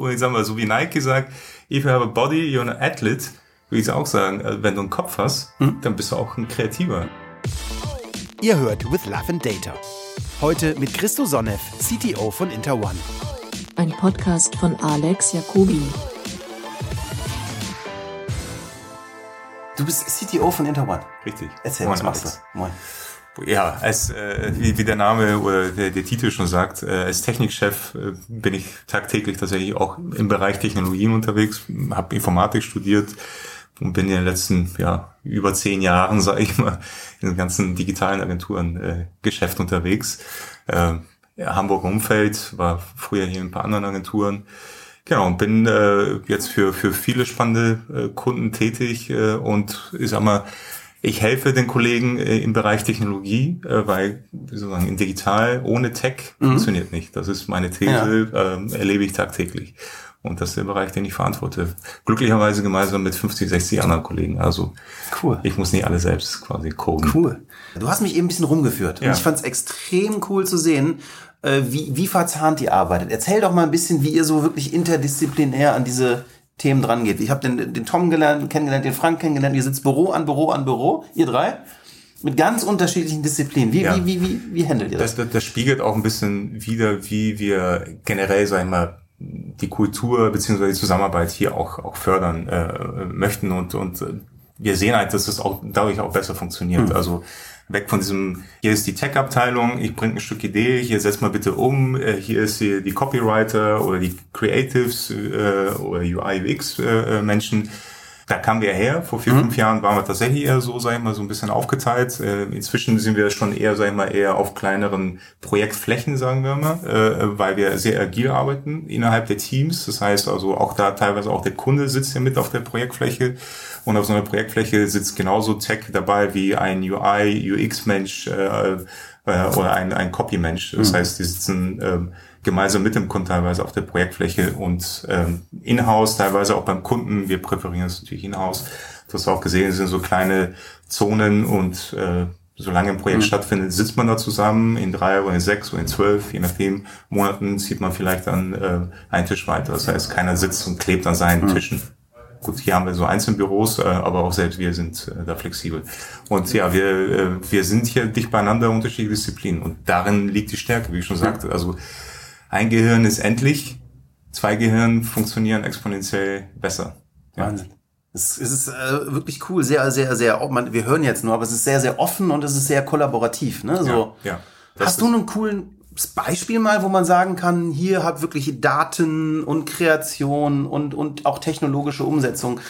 Und ich sag mal, so wie Nike sagt, if you have a body, you're an athlete, würde ich auch sagen, äh, wenn du einen Kopf hast, mhm. dann bist du auch ein Kreativer. Ihr hört With Love and Data. Heute mit Christo Sonnev, CTO von InterOne. Ein Podcast von Alex Jacobi. Du bist CTO von InterOne. Richtig. Erzähl, Moin, was machst Alex. du? Moin. Ja, als äh, wie, wie der Name oder der, der Titel schon sagt, äh, als Technikchef äh, bin ich tagtäglich tatsächlich auch im Bereich Technologien unterwegs, habe Informatik studiert und bin in den letzten ja über zehn Jahren, sage ich mal, in den ganzen digitalen Agenturen äh, Geschäft unterwegs. Äh, Hamburg Umfeld, war früher hier in ein paar anderen Agenturen. Genau, und bin äh, jetzt für, für viele spannende äh, Kunden tätig äh, und ich sag mal, ich helfe den Kollegen äh, im Bereich Technologie, äh, weil sozusagen in digital ohne Tech mhm. funktioniert nicht. Das ist meine These, ja. ähm, erlebe ich tagtäglich. Und das ist der Bereich, den ich verantworte. Glücklicherweise gemeinsam mit 50, 60 anderen Kollegen. Also cool. ich muss nicht alle selbst quasi coden. Cool. Du hast mich eben ein bisschen rumgeführt. Ja. Und ich fand es extrem cool zu sehen, äh, wie, wie verzahnt ihr arbeitet. Erzähl doch mal ein bisschen, wie ihr so wirklich interdisziplinär an diese Themen dran geht. Ich habe den, den Tom gelernt, kennengelernt, den Frank kennengelernt. Ihr sitzt Büro an Büro an Büro, ihr drei, mit ganz unterschiedlichen Disziplinen. Wie, ja. wie, wie, wie, wie handelt ihr das? das? Das spiegelt auch ein bisschen wieder, wie wir generell, sagen wir mal, die Kultur beziehungsweise die Zusammenarbeit hier auch, auch fördern äh, möchten und, und wir sehen halt, dass das auch dadurch auch besser funktioniert. Mhm. Also weg von diesem, hier ist die Tech-Abteilung, ich bringe ein Stück Idee, hier setz mal bitte um, äh, hier ist hier die Copywriter oder die Creatives äh, oder UI-UX-Menschen. Äh, da kamen wir her. Vor vier, mhm. fünf Jahren waren wir tatsächlich eher so, sag ich mal, so ein bisschen aufgeteilt. Äh, inzwischen sind wir schon eher, sag ich mal, eher auf kleineren Projektflächen, sagen wir mal, äh, weil wir sehr agil arbeiten innerhalb der Teams. Das heißt also auch da teilweise auch der Kunde sitzt ja mit auf der Projektfläche und auf so einer Projektfläche sitzt genauso Tech dabei wie ein UI, UX-Mensch äh, äh, oder ein, ein Copy-Mensch. Das mhm. heißt, die sitzen ähm, gemeinsam mit dem Kunden teilweise auf der Projektfläche und ähm, in-house, teilweise auch beim Kunden. Wir präferieren es natürlich in-house. Du hast auch gesehen, es sind so kleine Zonen und äh, solange ein Projekt mhm. stattfindet, sitzt man da zusammen in drei oder in sechs oder in zwölf, je nachdem, Monaten zieht man vielleicht dann äh, einen Tisch weiter. Das heißt, keiner sitzt und klebt an seinen mhm. Tischen. Gut, hier haben wir so Einzelbüros, äh, aber auch selbst wir sind äh, da flexibel. Und ja, wir, äh, wir sind hier dicht beieinander, unterschiedliche Disziplinen. Und darin liegt die Stärke, wie ich schon sagte. Also ein Gehirn ist endlich, zwei Gehirn funktionieren exponentiell besser. Ja. Wahnsinn. Es, ist äh, wirklich cool, sehr, sehr, sehr, man, wir hören jetzt nur, aber es ist sehr, sehr offen und es ist sehr kollaborativ. Ne? So. Ja, ja. Hast du einen coolen Beispiel mal, wo man sagen kann, hier hat wirklich Daten und Kreation und, und auch technologische Umsetzung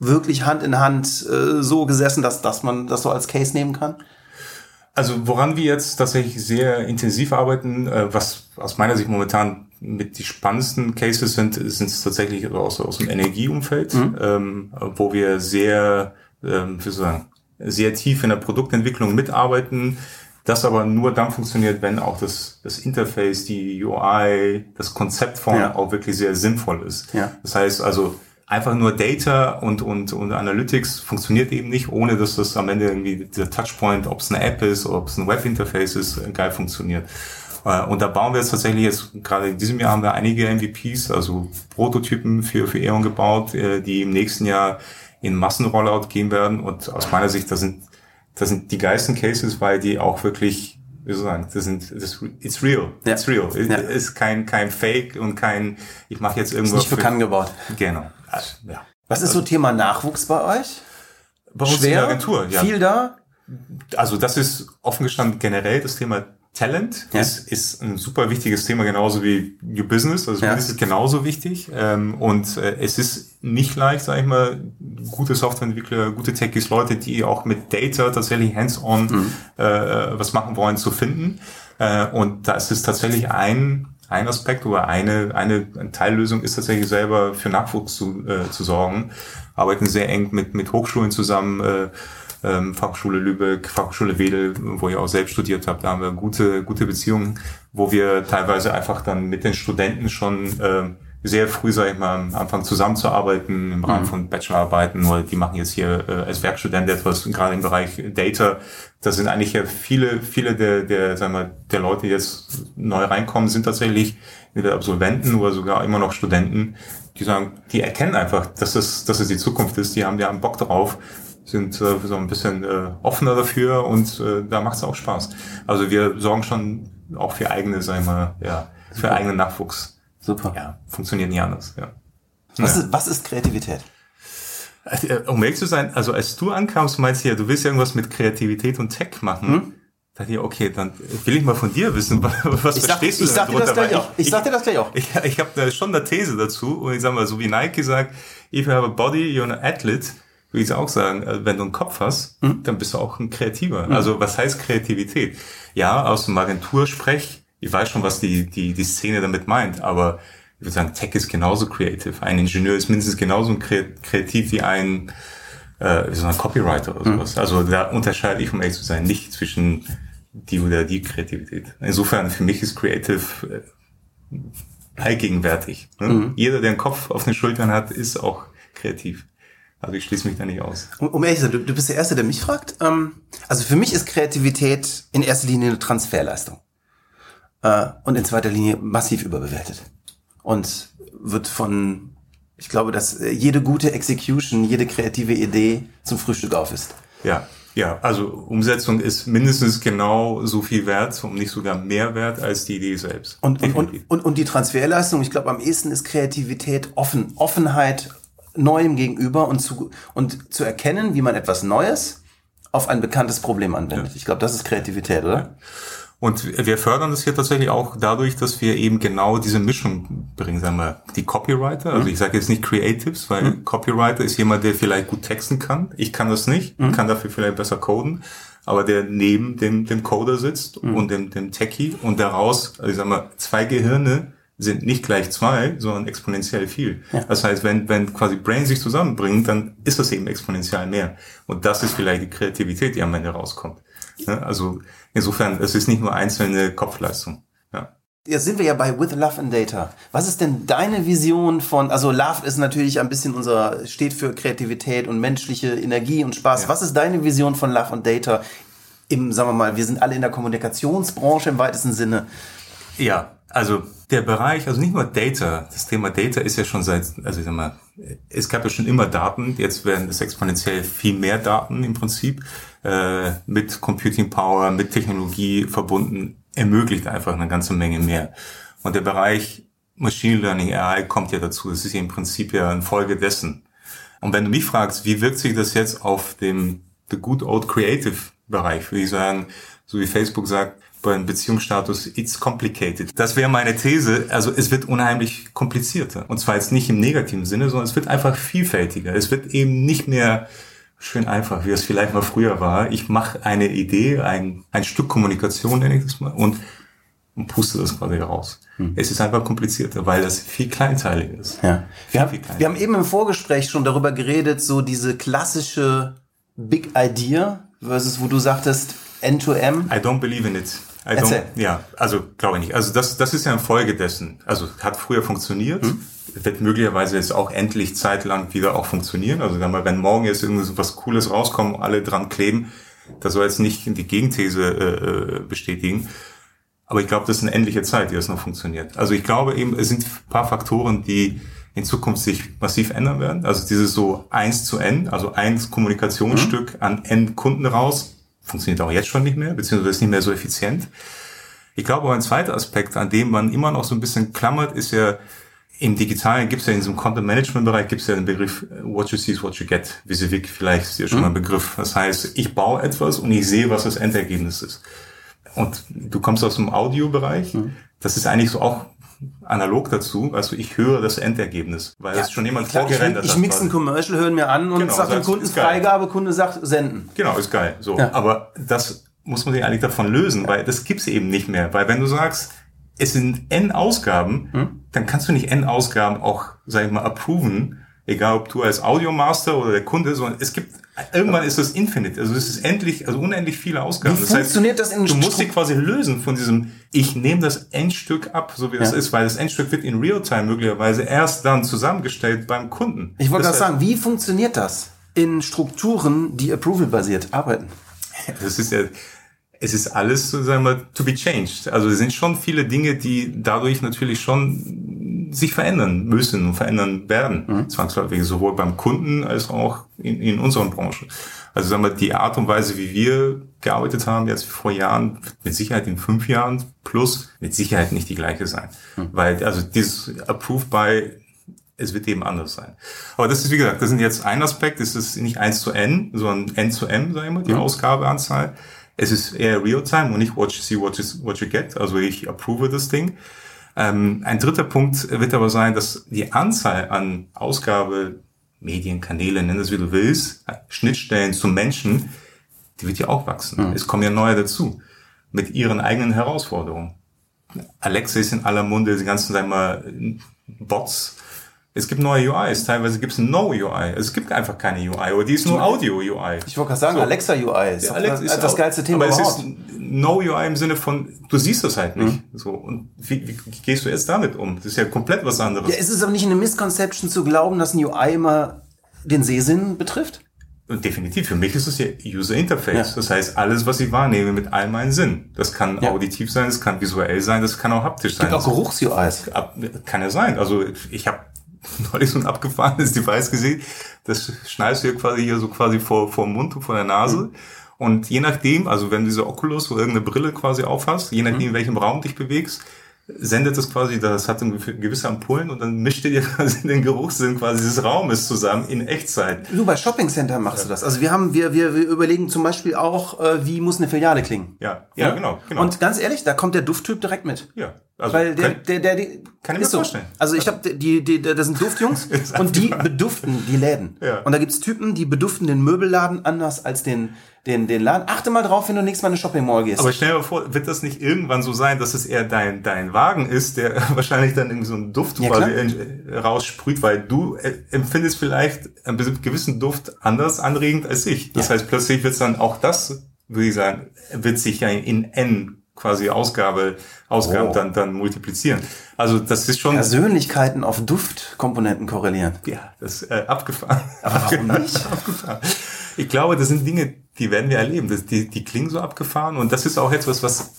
wirklich Hand in Hand äh, so gesessen, dass, dass man das so als Case nehmen kann? Also woran wir jetzt tatsächlich sehr intensiv arbeiten, äh, was aus meiner Sicht momentan mit die spannendsten Cases sind, sind es tatsächlich aus, aus dem Energieumfeld, mhm. ähm, wo wir sehr, ähm, wie soll ich sagen, sehr tief in der Produktentwicklung mitarbeiten. Das aber nur dann funktioniert, wenn auch das, das Interface, die UI, das Konzept von ja. auch wirklich sehr sinnvoll ist. Ja. Das heißt also, einfach nur Data und, und, und Analytics funktioniert eben nicht, ohne dass das am Ende irgendwie dieser Touchpoint, ob es eine App ist ob es ein Webinterface ist, geil funktioniert. Äh, und da bauen wir jetzt tatsächlich jetzt, gerade in diesem Jahr haben wir einige MVPs, also Prototypen für, für E.ON gebaut, äh, die im nächsten Jahr in Massenrollout gehen werden. Und aus meiner Sicht, das sind, das sind die geilsten Cases, weil die auch wirklich wie soll ich sagen, das sind, das, it's real, ja. it's real. Ja. Ist kein, kein Fake und kein, ich mache jetzt irgendwas. Nicht für Kann gebaut. Genau. Ja. Was ist so also Thema Nachwuchs bei euch? Bei uns Schwer? in der Agentur, ja. Viel da? Also das ist offen gestanden generell das Thema Talent ja. ist, ist ein super wichtiges Thema, genauso wie New Business. Also ja. ist genauso wichtig. Ähm, und äh, es ist nicht leicht, sage ich mal, gute Softwareentwickler, gute Techies, Leute, die auch mit Data tatsächlich hands-on mhm. äh, was machen wollen, zu finden. Äh, und da ist es tatsächlich ein ein Aspekt oder eine, eine Teillösung ist tatsächlich selber für Nachwuchs zu, äh, zu sorgen. Arbeiten sehr eng mit, mit Hochschulen zusammen, äh, ähm, Fachschule Lübeck, Fachschule Wedel, wo ich auch selbst studiert habe. Da haben wir gute, gute Beziehungen, wo wir teilweise einfach dann mit den Studenten schon äh, sehr früh, sag ich mal, am Anfang zusammenzuarbeiten im Rahmen mhm. von Bachelorarbeiten oder die machen jetzt hier äh, als Werkstudent etwas, gerade im Bereich Data. Das sind eigentlich ja viele, viele der, der, sagen wir, der Leute, die jetzt neu reinkommen, sind tatsächlich entweder Absolventen oder sogar immer noch Studenten, die sagen, die erkennen einfach, dass es, dass es die Zukunft ist, die haben, die haben Bock drauf, sind äh, so ein bisschen äh, offener dafür und äh, da macht es auch Spaß. Also wir sorgen schon auch für eigene, sagen wir, ja, für eigenen Nachwuchs. Super. Ja, funktioniert nie anders, ja. Was, ja. Ist, was ist Kreativität? Äh, um ehrlich zu sein, also als du ankamst, meinst du ja, du willst irgendwas mit Kreativität und Tech machen. Hm? Da dachte ich, okay, dann will ich mal von dir wissen, was ich verstehst sag, du ich sag dir das gleich auch. Ich, ich sag dir das gleich auch. Ich, ich, ich habe schon eine These dazu und ich sag mal, so wie Nike sagt, if you have a body, you're an athlete, würde ich auch sagen, äh, wenn du einen Kopf hast, hm? dann bist du auch ein Kreativer. Hm. Also was heißt Kreativität? Ja, aus dem Agentursprech ich weiß schon, was die, die, die Szene damit meint, aber ich würde sagen, Tech ist genauso creative. Ein Ingenieur ist mindestens genauso kreativ wie ein, äh, wie so ein Copywriter oder mhm. sowas. Mhm. Also da unterscheide ich, um ehrlich zu sein, nicht zwischen die oder die Kreativität. Insofern, für mich ist Creative äh, allgegenwärtig. Ne? Mhm. Jeder, der einen Kopf auf den Schultern hat, ist auch kreativ. Also ich schließe mich da nicht aus. Um, um ehrlich zu sein, du, du bist der Erste, der mich fragt. Ähm, also für mich ist Kreativität in erster Linie eine Transferleistung äh, und in zweiter Linie massiv überbewertet. Und wird von, ich glaube, dass jede gute Execution, jede kreative Idee zum Frühstück auf ist. Ja, ja, also Umsetzung ist mindestens genau so viel wert, um nicht sogar mehr wert als die Idee selbst. Und, und, und, und, und die Transferleistung, ich glaube, am ehesten ist Kreativität offen, Offenheit Neuem gegenüber und zu, und zu erkennen, wie man etwas Neues auf ein bekanntes Problem anwendet. Ja. Ich glaube, das ist Kreativität, oder? Ja. Und wir fördern das hier tatsächlich auch dadurch, dass wir eben genau diese Mischung bringen, sagen wir, die Copywriter, also mhm. ich sage jetzt nicht Creatives, weil mhm. Copywriter ist jemand, der vielleicht gut texten kann. Ich kann das nicht, mhm. kann dafür vielleicht besser coden, aber der neben dem, dem Coder sitzt mhm. und dem, dem Techie und daraus, also ich sag mal, zwei Gehirne sind nicht gleich zwei, sondern exponentiell viel. Ja. Das heißt, wenn, wenn quasi Brain sich zusammenbringt, dann ist das eben exponentiell mehr. Und das ist vielleicht die Kreativität, die am Ende rauskommt. Also insofern, es ist nicht nur einzelne Kopfleistung. Ja. Jetzt sind wir ja bei With Love and Data. Was ist denn deine Vision von, also Love ist natürlich ein bisschen unser, steht für Kreativität und menschliche Energie und Spaß. Ja. Was ist deine Vision von Love and Data im, sagen wir mal, wir sind alle in der Kommunikationsbranche im weitesten Sinne. Ja, also der Bereich, also nicht nur Data, das Thema Data ist ja schon seit, also ich sag mal, es gab ja schon immer Daten, jetzt werden es exponentiell viel mehr Daten im Prinzip, äh, mit Computing Power, mit Technologie verbunden, ermöglicht einfach eine ganze Menge mehr. Und der Bereich Machine Learning, AI kommt ja dazu, das ist ja im Prinzip ja eine Folge dessen. Und wenn du mich fragst, wie wirkt sich das jetzt auf dem the good old creative Bereich, würde ich sagen, so wie Facebook sagt, beim Beziehungsstatus, it's complicated. Das wäre meine These. Also es wird unheimlich komplizierter. Und zwar jetzt nicht im negativen Sinne, sondern es wird einfach vielfältiger. Es wird eben nicht mehr schön einfach, wie es vielleicht mal früher war. Ich mache eine Idee, ein, ein Stück Kommunikation, nenne ich das mal, und, und puste das quasi raus. Hm. Es ist einfach komplizierter, weil das viel kleinteiliger ist. Ja. Wir, haben, wir haben eben im Vorgespräch schon darüber geredet, so diese klassische Big Idea versus wo du sagtest N2M. I don't believe in it. I don't, ja, also glaube ich nicht. Also das, das ist ja eine Folge dessen. Also hat früher funktioniert, hm? wird möglicherweise jetzt auch endlich zeitlang wieder auch funktionieren. Also wenn morgen jetzt irgendwas was Cooles rauskommt, alle dran kleben, das soll jetzt nicht die Gegenthese äh, äh, bestätigen. Aber ich glaube, das ist eine endliche Zeit, die das noch funktioniert. Also ich glaube eben, es sind ein paar Faktoren, die in Zukunft sich massiv ändern werden. Also dieses so eins zu N, also eins Kommunikationsstück mhm. an N Kunden raus, funktioniert auch jetzt schon nicht mehr, beziehungsweise ist nicht mehr so effizient. Ich glaube, ein zweiter Aspekt, an dem man immer noch so ein bisschen klammert, ist ja, im Digitalen gibt es ja in diesem Content-Management-Bereich gibt es ja den Begriff äh, What you see is what you get. Visivik vielleicht ist ja schon mhm. mal ein Begriff. Das heißt, ich baue etwas und ich sehe, was das Endergebnis ist. Und du kommst aus dem Audiobereich. Mhm. Das ist eigentlich so auch analog dazu, also ich höre das Endergebnis, weil ja, es schon jemand klar, vorgerendert ich, hat. Ich mixe ein Commercial, höre mir an und genau, sage dem Kunden Freigabe, Kunde sagt senden. Genau, ist geil. So, ja. aber das muss man sich eigentlich davon lösen, weil das gibt's eben nicht mehr, weil wenn du sagst, es sind n Ausgaben, hm? dann kannst du nicht n Ausgaben auch, sag ich mal, approven Egal, ob du als Audiomaster oder der Kunde, sondern es gibt, irgendwann ist das infinite. Also es ist endlich, also unendlich viele Ausgaben. Wie das funktioniert heißt, das in Du musst dich quasi lösen von diesem, ich nehme das Endstück ab, so wie das ja. ist, weil das Endstück wird in Realtime möglicherweise erst dann zusammengestellt beim Kunden. Ich wollte gerade sagen, wie funktioniert das in Strukturen, die approval-basiert arbeiten? Das ist ja, es ist alles, sagen wir, to be changed. Also es sind schon viele Dinge, die dadurch natürlich schon sich verändern müssen und verändern werden, mhm. zwangsläufig, sowohl beim Kunden als auch in, in unserer Branche. Also sagen wir, die Art und Weise, wie wir gearbeitet haben jetzt vor Jahren, wird mit Sicherheit in fünf Jahren plus mit Sicherheit nicht die gleiche sein. Mhm. Weil, also dieses Approved by es wird eben anders sein. Aber das ist, wie gesagt, das sind jetzt ein Aspekt, es ist nicht eins zu n, sondern n zu m, sagen wir, die mhm. Ausgabeanzahl. Es ist eher Real-Time und nicht what you see, what you, what you get. Also ich approve das Ding. Ähm, ein dritter Punkt wird aber sein, dass die Anzahl an Ausgabe, Medienkanäle, nenn es wie du willst, Schnittstellen zum Menschen, die wird ja auch wachsen. Mhm. Es kommen ja neue dazu. Mit ihren eigenen Herausforderungen. Alexa ist in aller Munde, die ganzen, sagen wir mal, Bots, es gibt neue UIs, teilweise gibt es No UI. Es gibt einfach keine UI, oder die ist nur Audio UI. Ich wollte gerade sagen, so. Alexa UI ist, Alexa ist das, geilste Thema aber überhaupt. es ist No UI im Sinne von, du siehst das halt nicht. Mhm. So und wie, wie, wie gehst du jetzt damit um? Das ist ja komplett was anderes. Ja, ist es aber nicht eine Misconception zu glauben, dass ein UI immer den Sehsinn betrifft? Und definitiv, für mich ist es ja User Interface. Ja. Das heißt, alles, was ich wahrnehme, mit all meinen Sinn. Das kann ja. auditiv sein, das kann visuell sein, das kann auch haptisch sein. Es gibt auch Geruchs-UIs. Kann ja sein. Also ich habe neulich so ein abgefahrenes Device gesehen. Das schneidest du hier quasi hier so quasi vor, vor dem Mund und vor der Nase. Mhm. Und je nachdem, also wenn du diese Oculus oder irgendeine Brille quasi aufhast, je nachdem, mhm. in welchem Raum dich bewegst, sendet es quasi, das hat gewisse Ampullen und dann mischt ihr quasi den Geruchssinn quasi des Raumes zusammen in Echtzeit. Du, bei Shopping Center machst ja. du das. Also wir haben, wir, wir, wir überlegen zum Beispiel auch, äh, wie muss eine Filiale klingen. Ja, ja, ja, genau, genau. Und ganz ehrlich, da kommt der Dufttyp direkt mit. Ja. Also Weil der, der, der, der, kann ich mir so. vorstellen. Also ich habe die, die, das sind Duftjungs und die beduften die Läden. Ja. Und da gibt's Typen, die beduften den Möbelladen anders als den den, den Laden. Achte mal drauf, wenn du nächstes Mal in eine Shopping Mall gehst. Aber stell dir mal vor, wird das nicht irgendwann so sein, dass es eher dein, dein Wagen ist, der wahrscheinlich dann irgendwie so einen Duft ja, quasi raussprüht, weil du äh, empfindest vielleicht einen gewissen Duft anders anregend als ich. Das ja. heißt, plötzlich wird dann auch das, würde ich sagen, wird sich ja in N quasi Ausgabe, Ausgaben oh. dann, dann multiplizieren. Also das ist schon... Persönlichkeiten auf Duftkomponenten korrelieren. Ja, das äh, abgefahren. Aber warum nicht? abgefahren. Ich glaube, das sind Dinge, die werden wir erleben. Das, die, die klingen so abgefahren und das ist auch etwas, was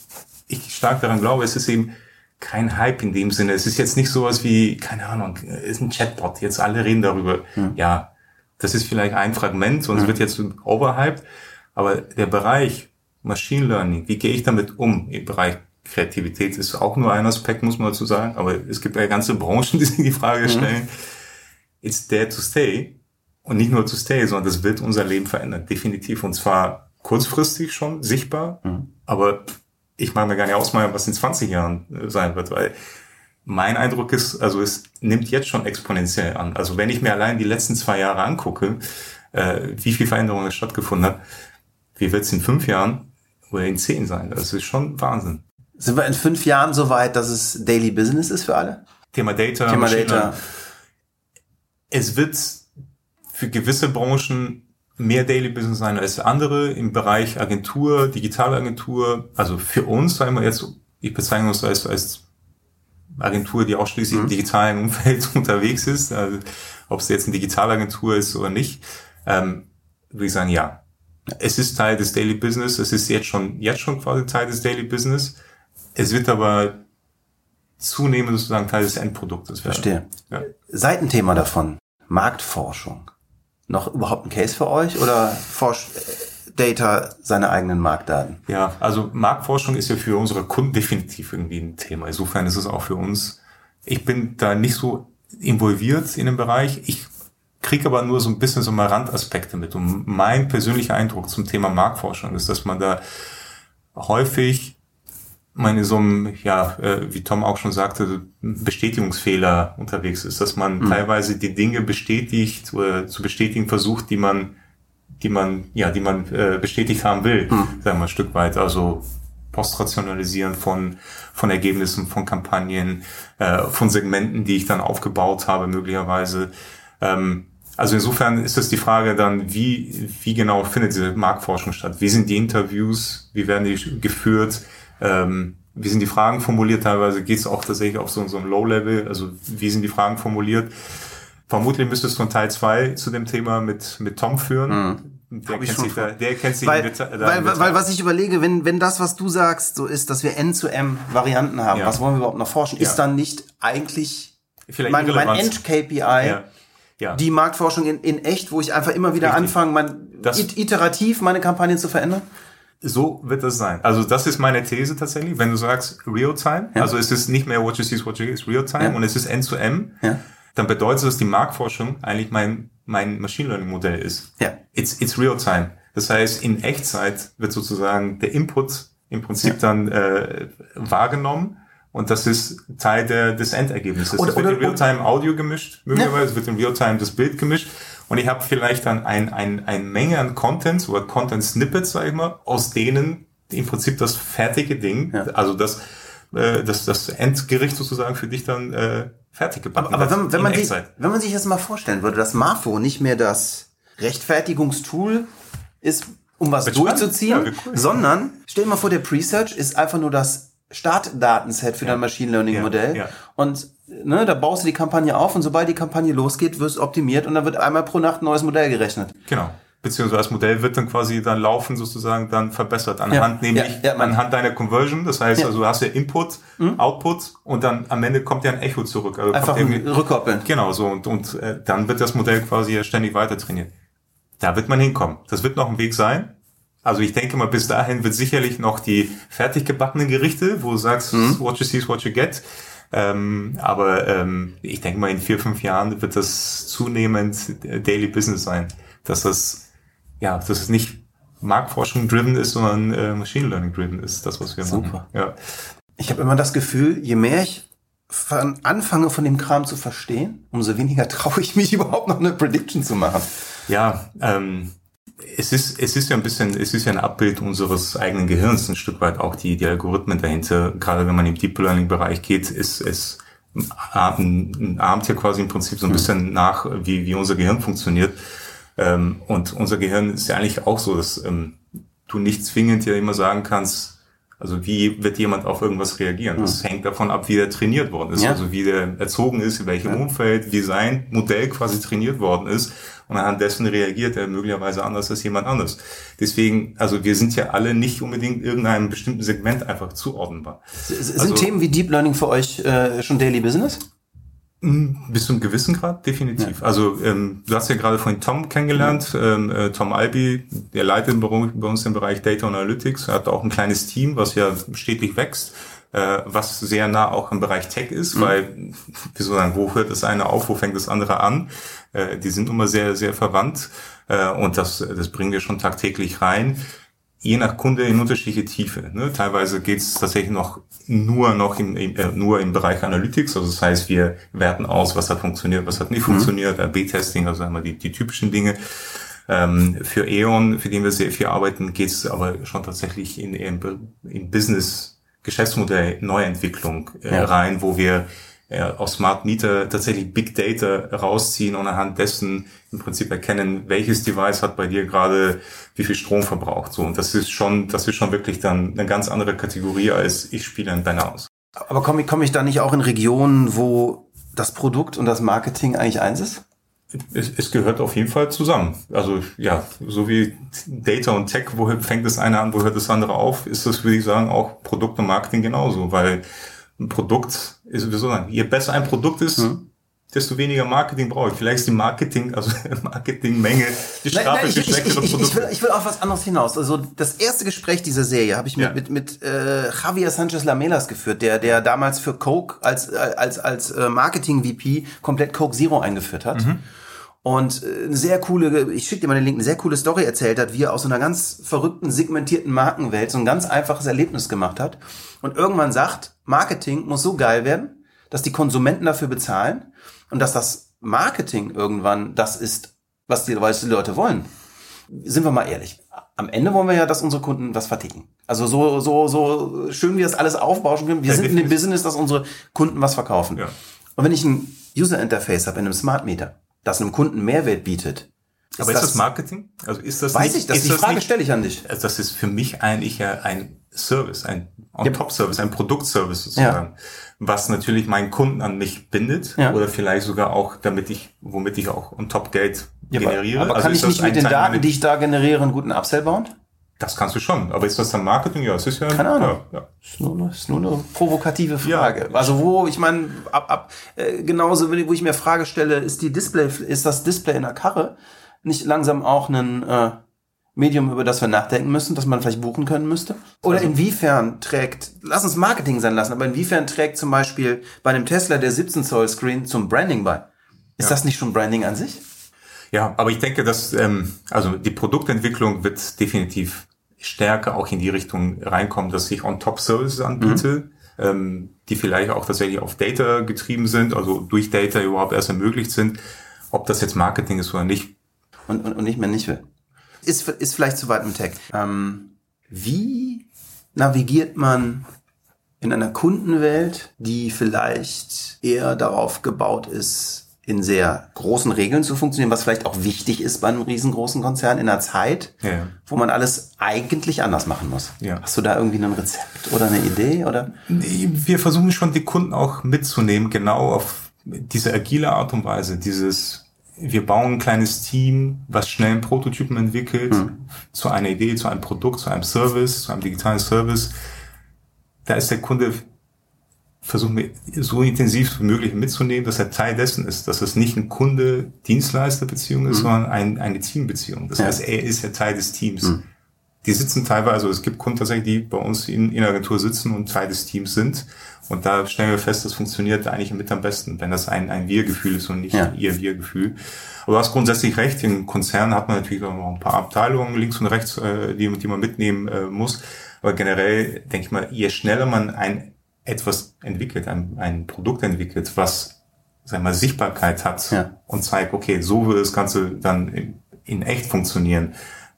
ich stark daran glaube. Es ist eben kein Hype in dem Sinne. Es ist jetzt nicht sowas wie, keine Ahnung, ist ein Chatbot. Jetzt alle reden darüber. Hm. Ja, das ist vielleicht ein Fragment und es hm. wird jetzt overhyped. Aber der Bereich Machine Learning, wie gehe ich damit um im Bereich Kreativität ist auch nur ein Aspekt, muss man dazu sagen. Aber es gibt ja ganze Branchen, die sich die Frage hm. stellen. Mhm. It's there to stay. Und nicht nur zu stay, sondern das wird unser Leben verändern, definitiv. Und zwar kurzfristig schon sichtbar, mhm. aber ich mag mir gar nicht ausmalen, was in 20 Jahren äh, sein wird, weil mein Eindruck ist, also es nimmt jetzt schon exponentiell an. Also wenn ich mir allein die letzten zwei Jahre angucke, äh, wie viel Veränderungen stattgefunden hat, wie wird es in fünf Jahren oder in zehn sein? Das ist schon Wahnsinn. Sind wir in fünf Jahren so weit, dass es Daily Business ist für alle? Thema Data. Thema Data. Es wird für gewisse Branchen mehr Daily Business sein als andere im Bereich Agentur, Digitalagentur. Also für uns, sagen wir jetzt, ich bezeichne uns als, als Agentur, die ausschließlich mhm. im digitalen Umfeld unterwegs ist, also, ob es jetzt eine Digitalagentur ist oder nicht, ähm, würde ich sagen, ja. Es ist Teil des Daily Business, es ist jetzt schon, jetzt schon quasi Teil des Daily Business. Es wird aber zunehmend sozusagen Teil des Endproduktes werden. Verstehe. Ja. Seitenthema davon. Marktforschung noch überhaupt ein Case für euch oder forscht Data seine eigenen Marktdaten? Ja, also Marktforschung ist ja für unsere Kunden definitiv irgendwie ein Thema. Insofern ist es auch für uns. Ich bin da nicht so involviert in dem Bereich. Ich kriege aber nur so ein bisschen so mal Randaspekte mit. Und mein persönlicher Eindruck zum Thema Marktforschung ist, dass man da häufig meine so einem, ja, äh, wie Tom auch schon sagte, Bestätigungsfehler unterwegs ist, dass man mhm. teilweise die Dinge bestätigt oder zu bestätigen versucht, die man, die man, ja, die man äh, bestätigt haben will, mhm. sagen wir mal ein Stück weit. Also Postrationalisieren von, von Ergebnissen, von Kampagnen, äh, von Segmenten, die ich dann aufgebaut habe, möglicherweise. Ähm, also insofern ist es die Frage dann, wie, wie genau findet diese Marktforschung statt? Wie sind die Interviews? Wie werden die geführt? Ähm, wie sind die Fragen formuliert? Teilweise geht es auch tatsächlich auf so, so ein Low-Level. Also wie sind die Fragen formuliert? Vermutlich müsstest du einen Teil zwei zu dem Thema mit, mit Tom führen. Mhm. Der kennt, sich da, der kennt sich weil, weil, weil, weil, was ich überlege, wenn, wenn das, was du sagst, so ist, dass wir N-zu-M-Varianten haben, ja. was wollen wir überhaupt noch forschen, ja. ist dann nicht eigentlich Vielleicht mein, mein End-KPI ja. Ja. die Marktforschung in, in echt, wo ich einfach immer wieder Richtig. anfange, mein, das, iterativ meine Kampagnen zu verändern? So wird das sein. Also das ist meine These tatsächlich. Wenn du sagst Real-Time, ja. also es ist nicht mehr What you see is what you get, ist Real-Time und es ist N-zu-M, ja. dann bedeutet das, dass die Marktforschung eigentlich mein mein Machine Learning Modell ist. Ja. It's, it's real time. Das heißt, in Echtzeit wird sozusagen der Input im Prinzip ja. dann äh, wahrgenommen und das ist Teil der, des Endergebnisses. Oder, es wird oder, in Realtime Audio gemischt, möglicherweise, ja. wird in Realtime das Bild gemischt und ich habe vielleicht dann ein, ein, ein Menge an Content oder Content Snippets, sag ich mal, aus denen im Prinzip das fertige Ding, ja. also das, äh, das, das Endgericht sozusagen für dich dann äh, fertig gebacken. Aber, aber wenn, wenn, man sich, wenn man sich das mal vorstellen würde, dass Marfo nicht mehr das Rechtfertigungstool ist, um was durchzuziehen, ja, cool. sondern stell dir mal vor, der Presearch ist einfach nur das Startdatenset für ja. dein Machine Learning Modell. Ja, und ne, da baust du die Kampagne auf und sobald die Kampagne losgeht, wirst optimiert und dann wird einmal pro Nacht ein neues Modell gerechnet. Genau beziehungsweise das Modell wird dann quasi dann laufen sozusagen dann verbessert anhand ja, nämlich anhand deiner Conversion. Das heißt, also du hast ja Input, mhm. Output und dann am Ende kommt ja ein Echo zurück. Also Einfach rückkoppeln. Genau so und und äh, dann wird das Modell quasi ja ständig weiter trainiert. Da wird man hinkommen. Das wird noch ein Weg sein. Also ich denke mal, bis dahin wird sicherlich noch die fertig gebackenen Gerichte, wo du sagst, mhm. what you see is what you get. Ähm, aber ähm, ich denke mal, in vier, fünf Jahren wird das zunehmend Daily Business sein, dass das ja, dass es nicht Marktforschung driven ist, sondern äh, Machine Learning driven ist, das, was wir Super. machen. Ja. Ich habe immer das Gefühl, je mehr ich von, anfange von dem Kram zu verstehen, umso weniger traue ich mich überhaupt noch eine Prediction zu machen. Ja, ähm, es ist, es ist ja ein bisschen, es ist ja ein Abbild unseres eigenen Gehirns, ein Stück weit auch die, die Algorithmen dahinter. Gerade wenn man im Deep Learning Bereich geht, ist es ahmt ja quasi im Prinzip so ein hm. bisschen nach, wie, wie unser Gehirn funktioniert. Ähm, und unser Gehirn ist ja eigentlich auch so, dass ähm, du nicht zwingend ja immer sagen kannst, also wie wird jemand auf irgendwas reagieren? Das mhm. hängt davon ab, wie er trainiert worden ist, ja. also wie der erzogen ist, in welchem ja. Umfeld, wie sein Modell quasi trainiert worden ist. Und anhand dessen reagiert er möglicherweise anders als jemand anders. Deswegen, also wir sind ja alle nicht unbedingt irgendeinem bestimmten Segment einfach zuordnenbar. Sind also, Themen wie Deep Learning für euch äh, schon Daily Business? Hm, bis zu einem gewissen Grad, definitiv. Ja. Also ähm, du hast ja gerade von Tom kennengelernt, ähm, äh, Tom Albi, der leitet bei uns den Bereich Data Analytics, er hat auch ein kleines Team, was ja stetig wächst, äh, was sehr nah auch im Bereich Tech ist, mhm. weil, wie soll sagen, wo hört das eine auf, wo fängt das andere an? Äh, die sind immer sehr, sehr verwandt äh, und das, das bringen wir schon tagtäglich rein je nach Kunde in unterschiedliche Tiefe. Ne? Teilweise geht es tatsächlich noch nur noch im, im, äh, nur im Bereich Analytics. Also das heißt, wir werten aus, was hat funktioniert, was hat nicht mhm. funktioniert, AB-Testing, also einmal die, die typischen Dinge. Ähm, für E.ON, für den wir sehr viel arbeiten, geht es aber schon tatsächlich in, in, in Business, Geschäftsmodell, Neuentwicklung äh, ja. rein, wo wir äh, aus Smart Meter tatsächlich Big Data rausziehen und anhand dessen im Prinzip erkennen, welches Device hat bei dir gerade wie viel Strom verbraucht. So, und das ist schon, das ist schon wirklich dann eine ganz andere Kategorie als ich spiele ein Banner aus. Aber komme ich, komme ich da nicht auch in Regionen, wo das Produkt und das Marketing eigentlich eins ist? Es, es gehört auf jeden Fall zusammen. Also ja, so wie Data und Tech, wo fängt das eine an, wo hört das andere auf, ist das, würde ich sagen, auch Produkt und Marketing genauso, weil ein Produkt ist sowieso, je besser ein Produkt ist, hm. Desto weniger Marketing brauche ich. Vielleicht ist die Marketing, also Marketingmenge die Strafe für schlechtere Produkte. Ich will, ich will auf was anderes hinaus. Also das erste Gespräch dieser Serie habe ich mit, ja. mit, mit äh, Javier Sanchez Lamelas geführt, der, der damals für Coke als, als, als äh, Marketing-VP komplett Coke Zero eingeführt hat. Mhm und äh, eine sehr coole, ich schicke dir mal den Link, eine sehr coole Story erzählt hat, wie er aus so einer ganz verrückten, segmentierten Markenwelt so ein ganz einfaches Erlebnis gemacht hat und irgendwann sagt, Marketing muss so geil werden, dass die Konsumenten dafür bezahlen und dass das Marketing irgendwann das ist, was die, was die Leute wollen. Sind wir mal ehrlich. Am Ende wollen wir ja, dass unsere Kunden was verticken. Also so, so, so schön wir das alles aufbauschen können. Wir ja, sind in dem Business, dass unsere Kunden was verkaufen. Ja. Und wenn ich ein User Interface habe in einem Smart Meter, das einem Kunden Mehrwert bietet. Aber ist das, das Marketing? Also ist das Weiß nicht, ich, das ist die Frage nicht, stelle ich an dich. Also das ist für mich eigentlich ja ein Service, ein On-Top-Service, ein Produktservice sozusagen, ja. was natürlich meinen Kunden an mich bindet ja. oder vielleicht sogar auch, damit ich, womit ich auch On-Top Geld ja, generiere. Aber, aber also kann ich nicht mit den Daten, die ich da generiere, einen guten Upsell bauen? Das kannst du schon, aber ist das dann Marketing? Ja, es ist ja. Keine Ahnung. Ja, ja. Ist, nur, ist nur eine provokative Frage. Ja. Also wo, ich meine, ab, ab, äh, genauso, wo ich mir Frage stelle, ist die Display, ist das Display in der Karre nicht langsam auch ein äh, Medium, über das wir nachdenken müssen, das man vielleicht buchen können müsste? Oder also, inwiefern trägt, lass uns Marketing sein lassen, aber inwiefern trägt zum Beispiel bei einem Tesla der 17 Zoll Screen zum Branding bei? Ist das nicht schon Branding an sich? Ja, aber ich denke, dass ähm, also die Produktentwicklung wird definitiv stärker auch in die Richtung reinkommen, dass ich On-Top-Services anbiete, mhm. ähm, die vielleicht auch tatsächlich auf Data getrieben sind, also durch Data überhaupt erst ermöglicht sind. Ob das jetzt Marketing ist oder nicht. Und, und, und nicht mehr nicht will. Ist, ist vielleicht zu weit im Tech. Ähm, wie navigiert man in einer Kundenwelt, die vielleicht eher darauf gebaut ist, in sehr großen Regeln zu funktionieren, was vielleicht auch wichtig ist bei einem riesengroßen Konzern in einer Zeit, ja. wo man alles eigentlich anders machen muss. Ja. Hast du da irgendwie ein Rezept oder eine Idee oder? Wir versuchen schon die Kunden auch mitzunehmen, genau auf diese agile Art und Weise, dieses wir bauen ein kleines Team, was schnell einen Prototypen entwickelt, mhm. zu einer Idee, zu einem Produkt, zu einem Service, zu einem digitalen Service. Da ist der Kunde versuchen wir so intensiv wie möglich mitzunehmen, dass er Teil dessen ist, dass es nicht ein Kunde-Dienstleister-Beziehung ist, mhm. sondern ein, eine Teambeziehung. Das ja. heißt, er ist ja Teil des Teams. Mhm. Die sitzen teilweise, also es gibt Kunden tatsächlich, die bei uns in, in der Agentur sitzen und Teil des Teams sind. Und da stellen wir fest, das funktioniert eigentlich mit am besten, wenn das ein, ein Wir-Gefühl ist und nicht ja. ein Ihr-Wir-Gefühl. Aber du hast grundsätzlich recht, in Konzernen hat man natürlich auch noch ein paar Abteilungen links und rechts, äh, die, die man mitnehmen äh, muss. Aber generell denke ich mal, je schneller man ein etwas entwickelt, ein, ein Produkt entwickelt, was sag mal, Sichtbarkeit hat ja. und zeigt, okay, so würde das Ganze dann in, in, echt funktionieren,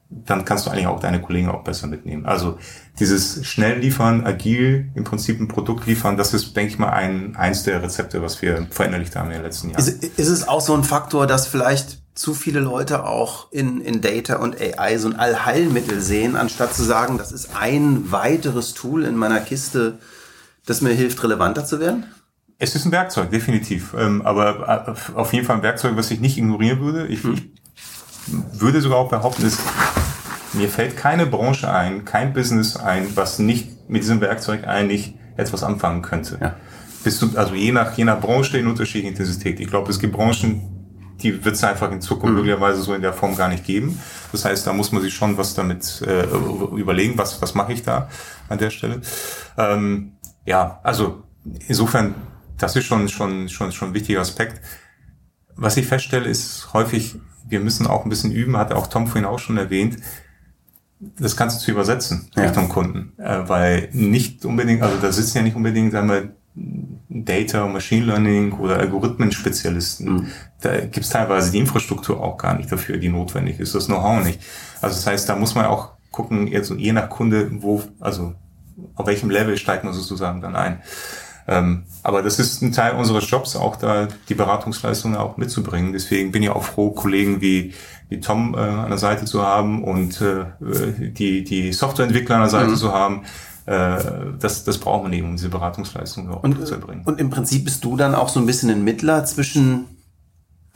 dann kannst du eigentlich auch deine Kollegen auch besser mitnehmen. Also dieses schnell liefern, agil, im Prinzip ein Produkt liefern, das ist, denke ich mal, ein, eins der Rezepte, was wir verinnerlicht haben in den letzten Jahren. Ist, ist es auch so ein Faktor, dass vielleicht zu viele Leute auch in, in Data und AI so ein Allheilmittel sehen, anstatt zu sagen, das ist ein weiteres Tool in meiner Kiste, das mir hilft, relevanter zu werden? Es ist ein Werkzeug, definitiv. Ähm, aber äh, auf jeden Fall ein Werkzeug, was ich nicht ignorieren würde. Ich, hm. würde sogar auch behaupten, es, mir fällt keine Branche ein, kein Business ein, was nicht mit diesem Werkzeug eigentlich etwas anfangen könnte. Ja. Bist du, also je nach, je nach Branche in unterschiedlicher Intensität. Ich glaube, es gibt Branchen, die wird es einfach in Zukunft mhm. möglicherweise so in der Form gar nicht geben. Das heißt, da muss man sich schon was damit äh, überlegen, was, was mache ich da an der Stelle. Ähm, ja, also insofern, das ist schon, schon, schon, schon ein wichtiger Aspekt. Was ich feststelle, ist häufig, wir müssen auch ein bisschen üben, hat auch Tom vorhin auch schon erwähnt, das Ganze zu übersetzen ja. Richtung Kunden. Äh, weil nicht unbedingt, also da sitzen ja nicht unbedingt, sagen wir, Data, Machine Learning oder Algorithmenspezialisten. Mhm. Da gibt's teilweise die Infrastruktur auch gar nicht dafür, die notwendig ist, das Know-how nicht. Also das heißt, da muss man auch gucken, jetzt je nach Kunde, wo, also auf welchem Level steigt man sozusagen dann ein. Ähm, aber das ist ein Teil unseres Jobs, auch da die Beratungsleistungen auch mitzubringen. Deswegen bin ich auch froh, Kollegen wie, wie Tom äh, an der Seite zu haben und äh, die, die Softwareentwickler an der Seite mhm. zu haben. Äh, das, das brauchen wir nicht, um diese Beratungsleistungen auch und, zu erbringen. Und im Prinzip bist du dann auch so ein bisschen ein Mittler zwischen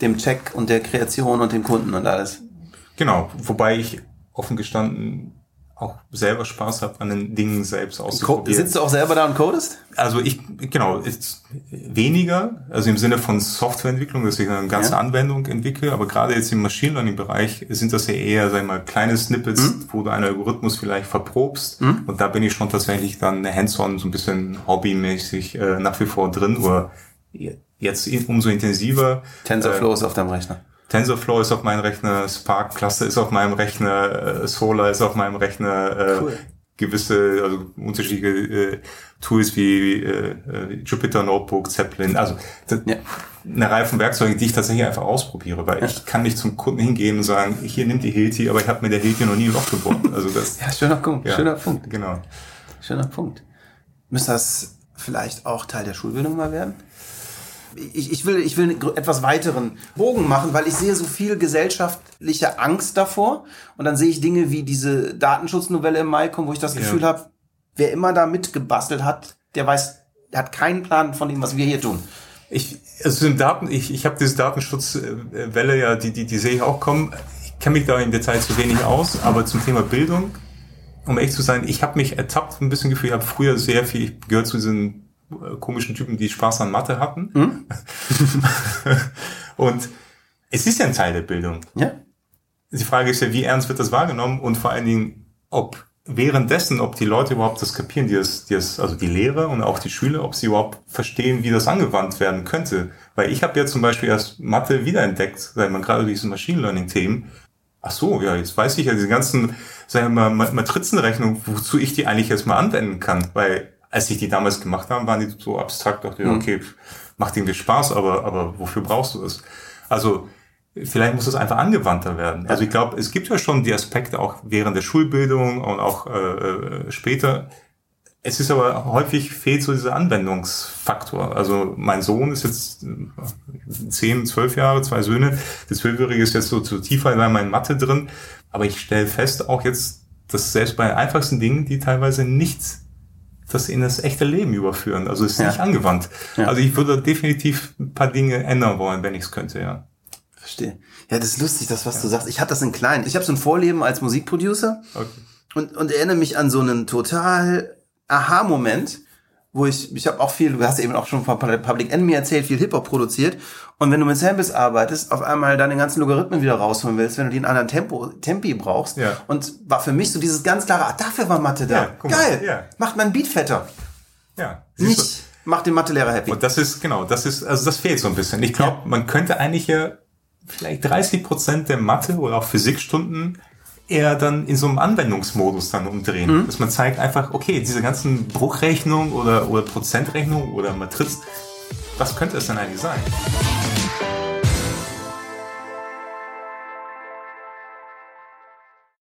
dem Check und der Kreation und dem Kunden und alles. Genau, wobei ich offen gestanden auch selber Spaß habe, an den Dingen selbst auszuprobieren. Sitzt du auch selber da und codest? Also ich, genau, ist weniger, also im Sinne von Softwareentwicklung, dass ich eine ganze ja. Anwendung entwickle, aber gerade jetzt im Machine Learning Bereich sind das ja eher, sag ich mal, kleine Snippets, mhm. wo du einen Algorithmus vielleicht verprobst mhm. und da bin ich schon tatsächlich dann hands-on, so ein bisschen hobbymäßig äh, nach wie vor drin, oder jetzt umso intensiver. TensorFlow äh, ist auf deinem Rechner. TensorFlow ist auf meinem Rechner, Spark Cluster ist auf meinem Rechner, äh, Solar ist auf meinem Rechner, äh, cool. gewisse, also unterschiedliche äh, Tools wie äh, äh, Jupyter Notebook, Zeppelin, also das, ja. eine Reihe von Werkzeugen, die ich tatsächlich einfach ausprobiere, weil ja. ich kann nicht zum Kunden hingehen und sagen, hier nimmt die Hilti, aber ich habe mit der Hilti noch nie ein Loch gebohrt. Also das, ja, schöner Punkt, ja, schöner Punkt. Genau. Schöner Punkt. Müsste das vielleicht auch Teil der Schulbildung mal werden? Ich, ich, will, ich will einen etwas weiteren Bogen machen, weil ich sehe so viel gesellschaftliche Angst davor. Und dann sehe ich Dinge wie diese Datenschutznovelle im Mai kommen, wo ich das Gefühl ja. habe, wer immer da mitgebastelt hat, der weiß, der hat keinen Plan von dem, was wir hier tun. Ich, also im Daten, ich, ich habe diese Datenschutzwelle ja, die, die, die sehe ich auch kommen. Ich kenne mich da im Detail zu wenig aus, aber zum Thema Bildung, um echt zu sein, ich habe mich ertappt, ein bisschen Gefühl, ich habe früher sehr viel, ich gehört zu diesen komischen Typen, die Spaß an Mathe hatten. Hm? und es ist ja ein Teil der Bildung. Ja. Die Frage ist ja, wie ernst wird das wahrgenommen und vor allen Dingen, ob währenddessen, ob die Leute überhaupt das kapieren, die es, die es, also die Lehrer und auch die Schüler, ob sie überhaupt verstehen, wie das angewandt werden könnte. Weil ich habe ja zum Beispiel erst Mathe wiederentdeckt, weil man gerade diese Machine Learning Themen. Ach so, ja, jetzt weiß ich ja diese ganzen, sagen wir mal, Matrizenrechnungen, wozu ich die eigentlich erstmal anwenden kann, weil als ich die damals gemacht habe, waren die so abstrakt, dachte ich, mhm. okay, macht irgendwie Spaß, aber, aber wofür brauchst du es? Also, vielleicht muss es einfach angewandter werden. Also ich glaube, es gibt ja schon die Aspekte auch während der Schulbildung und auch äh, äh später. Es ist aber häufig fehlt so dieser Anwendungsfaktor. Also mein Sohn ist jetzt äh, zehn, zwölf Jahre, zwei Söhne. Der Zwölfjährige ist jetzt so zu tiefer in meiner Mathe drin. Aber ich stelle fest auch jetzt, dass selbst bei einfachsten Dingen, die teilweise nichts das in das echte Leben überführen. Also es ist ja. nicht angewandt. Ja. Also ich würde definitiv ein paar Dinge ändern wollen, wenn ich es könnte, ja. Verstehe. Ja, das ist lustig, das, was ja. du sagst. Ich hatte das in klein. Ich habe so ein Vorleben als Musikproducer okay. und, und erinnere mich an so einen total Aha-Moment, wo ich, ich habe auch viel, du hast eben auch schon von Public Enemy erzählt, viel Hip-Hop produziert. Und wenn du mit Samples arbeitest, auf einmal deine ganzen Logarithmen wieder rausholen willst, wenn du die in anderen Tempo, Tempi brauchst. Ja. Und war für mich so dieses ganz klare, ah, dafür war Mathe da. Ja, Geil. Ja. Macht mein Beat fetter. Ja. Nicht, macht den Mathelehrer happy. Und das ist, genau, das ist, also das fehlt so ein bisschen. Ich glaube, man könnte eigentlich ja vielleicht 30 Prozent der Mathe oder auch Physikstunden eher dann in so einem Anwendungsmodus dann umdrehen. Mhm. Dass man zeigt einfach, okay, diese ganzen Bruchrechnungen oder, oder Prozentrechnungen oder Matrizen, was könnte es denn eigentlich sein?